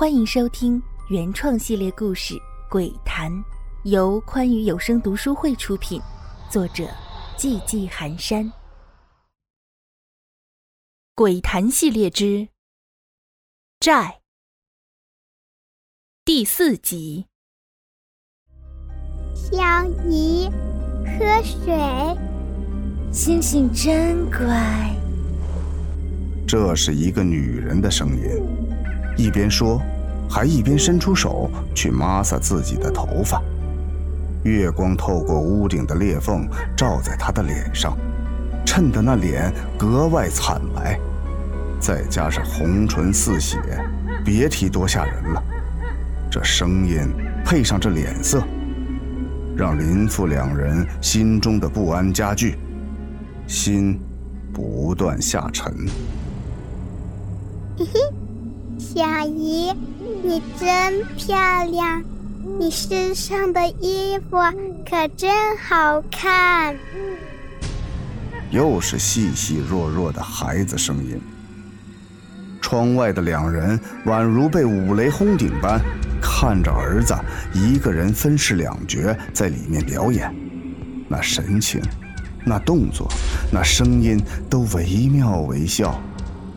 欢迎收听原创系列故事《鬼谈》，由宽裕有声读书会出品，作者寂寂寒山。《鬼谈》系列之债第四集。小姨，喝水。星星真乖。这是一个女人的声音。一边说，还一边伸出手去抹擦自己的头发。月光透过屋顶的裂缝照在他的脸上，衬得那脸格外惨白。再加上红唇似血，别提多吓人了。这声音配上这脸色，让林父两人心中的不安加剧，心不断下沉。嘿嘿。小姨，你真漂亮，你身上的衣服可真好看。又是细细弱弱的孩子声音。窗外的两人宛如被五雷轰顶般，看着儿子一个人分饰两角在里面表演，那神情，那动作，那声音都惟妙惟肖。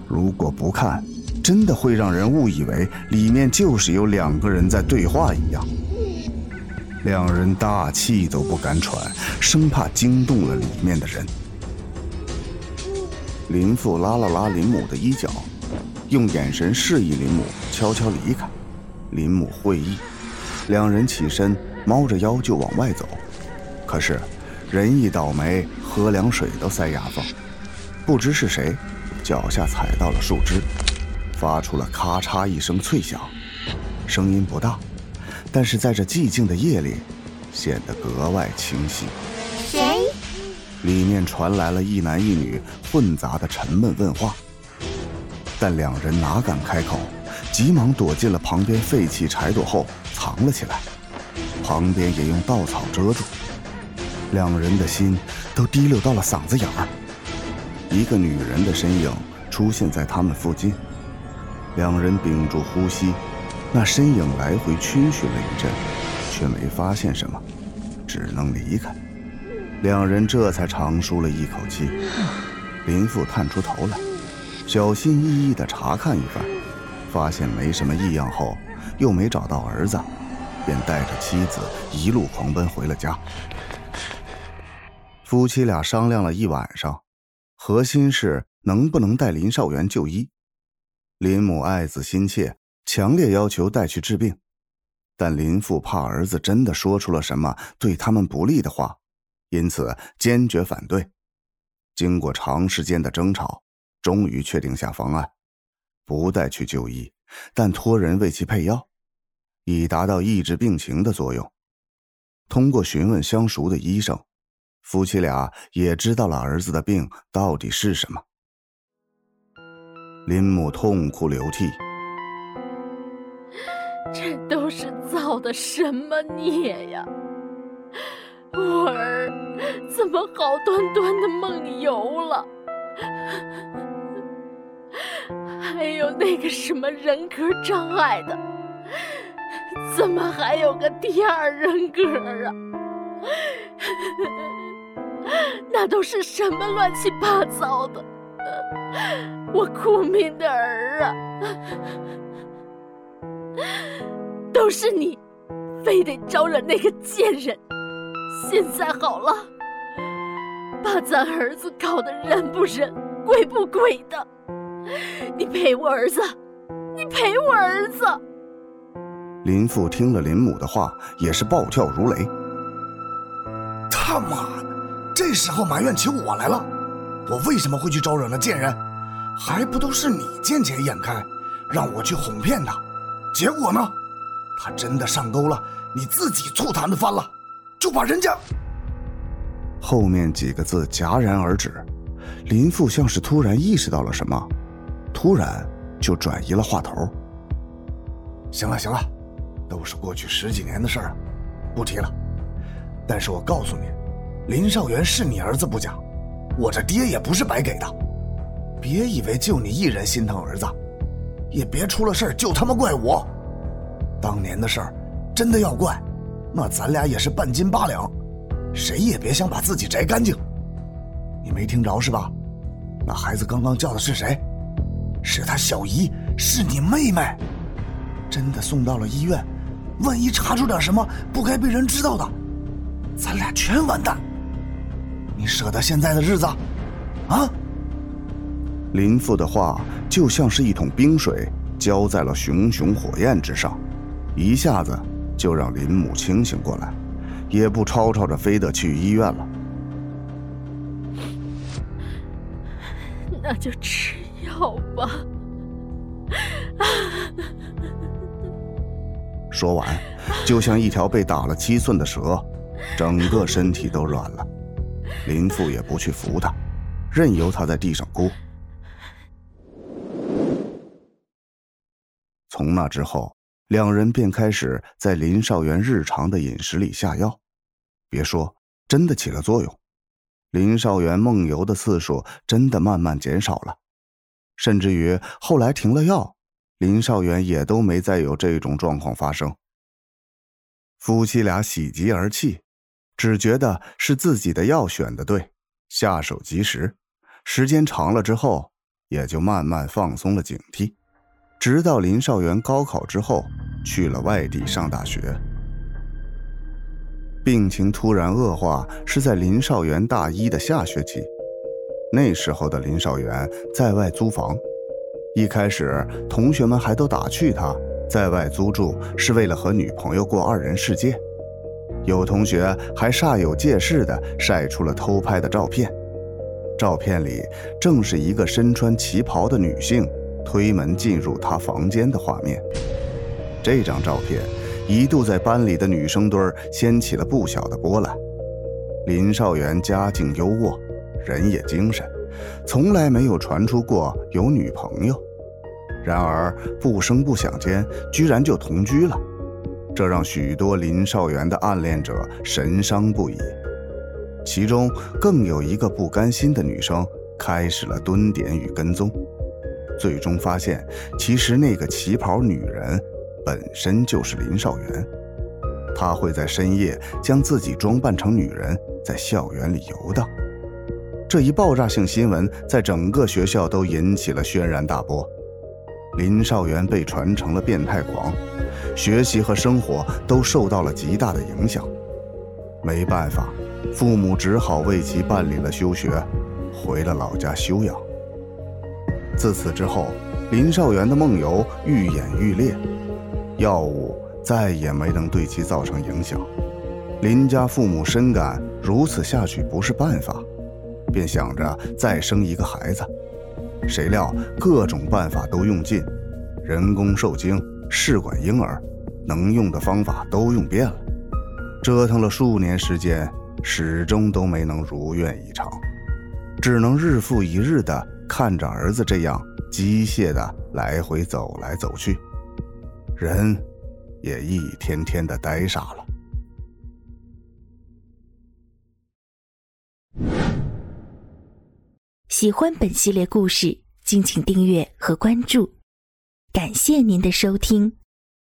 如果不看，真的会让人误以为里面就是有两个人在对话一样，两人大气都不敢喘，生怕惊动了里面的人。林父拉了拉林母的衣角，用眼神示意林母悄悄离开。林母会意，两人起身，猫着腰就往外走。可是，人一倒霉，喝凉水都塞牙缝。不知是谁，脚下踩到了树枝。发出了咔嚓一声脆响，声音不大，但是在这寂静的夜里，显得格外清晰。谁？里面传来了一男一女混杂的沉闷问话，但两人哪敢开口，急忙躲进了旁边废弃柴垛后藏了起来，旁边也用稻草遮住。两人的心都提溜到了嗓子眼儿。一个女人的身影出现在他们附近。两人屏住呼吸，那身影来回逡巡了一阵，却没发现什么，只能离开。两人这才长舒了一口气。林父探出头来，小心翼翼地查看一番，发现没什么异样后，又没找到儿子，便带着妻子一路狂奔回了家。夫妻俩商量了一晚上，核心是能不能带林少元就医。林母爱子心切，强烈要求带去治病，但林父怕儿子真的说出了什么对他们不利的话，因此坚决反对。经过长时间的争吵，终于确定下方案：不带去就医，但托人为其配药，以达到抑制病情的作用。通过询问相熟的医生，夫妻俩也知道了儿子的病到底是什么。林母痛哭流涕，这都是造的什么孽呀！我儿怎么好端端的梦游了？还有那个什么人格障碍的，怎么还有个第二人格啊？那都是什么乱七八糟的？我苦命的儿啊，都是你，非得招惹那个贱人。现在好了，把咱儿子搞得人不人、鬼不鬼的。你赔我儿子，你赔我儿子。林父听了林母的话，也是暴跳如雷。他妈的，这时候埋怨起我来了。我为什么会去招惹那贱人？还不都是你见钱眼开，让我去哄骗他，结果呢？他真的上钩了，你自己醋坛子翻了，就把人家……后面几个字戛然而止，林父像是突然意识到了什么，突然就转移了话头。行了行了，都是过去十几年的事了，不提了。但是我告诉你，林少元是你儿子不假。我这爹也不是白给的，别以为就你一人心疼儿子，也别出了事就他妈怪我。当年的事儿，真的要怪，那咱俩也是半斤八两，谁也别想把自己摘干净。你没听着是吧？那孩子刚刚叫的是谁？是他小姨，是你妹妹。真的送到了医院，万一查出点什么不该被人知道的，咱俩全完蛋。你舍得现在的日子？啊？林父的话就像是一桶冰水浇在了熊熊火焰之上，一下子就让林母清醒过来，也不吵吵着非得去医院了。那就吃药吧。说完，就像一条被打了七寸的蛇，整个身体都软了。林父也不去扶他，任由他在地上哭。从那之后，两人便开始在林少元日常的饮食里下药。别说，真的起了作用。林少元梦游的次数真的慢慢减少了，甚至于后来停了药，林少元也都没再有这种状况发生。夫妻俩喜极而泣，只觉得是自己的药选的对，下手及时。时间长了之后，也就慢慢放松了警惕。直到林少元高考之后去了外地上大学，病情突然恶化是在林少元大一的下学期。那时候的林少元在外租房，一开始同学们还都打趣他在外租住是为了和女朋友过二人世界，有同学还煞有介事的晒出了偷拍的照片，照片里正是一个身穿旗袍的女性。推门进入他房间的画面，这张照片一度在班里的女生堆儿掀起了不小的波澜。林少元家境优渥，人也精神，从来没有传出过有女朋友。然而不声不响间，居然就同居了，这让许多林少元的暗恋者神伤不已。其中更有一个不甘心的女生，开始了蹲点与跟踪。最终发现，其实那个旗袍女人本身就是林少元。他会在深夜将自己装扮成女人，在校园里游荡。这一爆炸性新闻在整个学校都引起了轩然大波。林少元被传成了变态狂，学习和生活都受到了极大的影响。没办法，父母只好为其办理了休学，回了老家休养。自此之后，林少元的梦游愈演愈烈，药物再也没能对其造成影响。林家父母深感如此下去不是办法，便想着再生一个孩子。谁料各种办法都用尽，人工受精、试管婴儿，能用的方法都用遍了，折腾了数年时间，始终都没能如愿以偿，只能日复一日的。看着儿子这样机械的来回走来走去，人也一天天的呆傻了。喜欢本系列故事，敬请订阅和关注，感谢您的收听。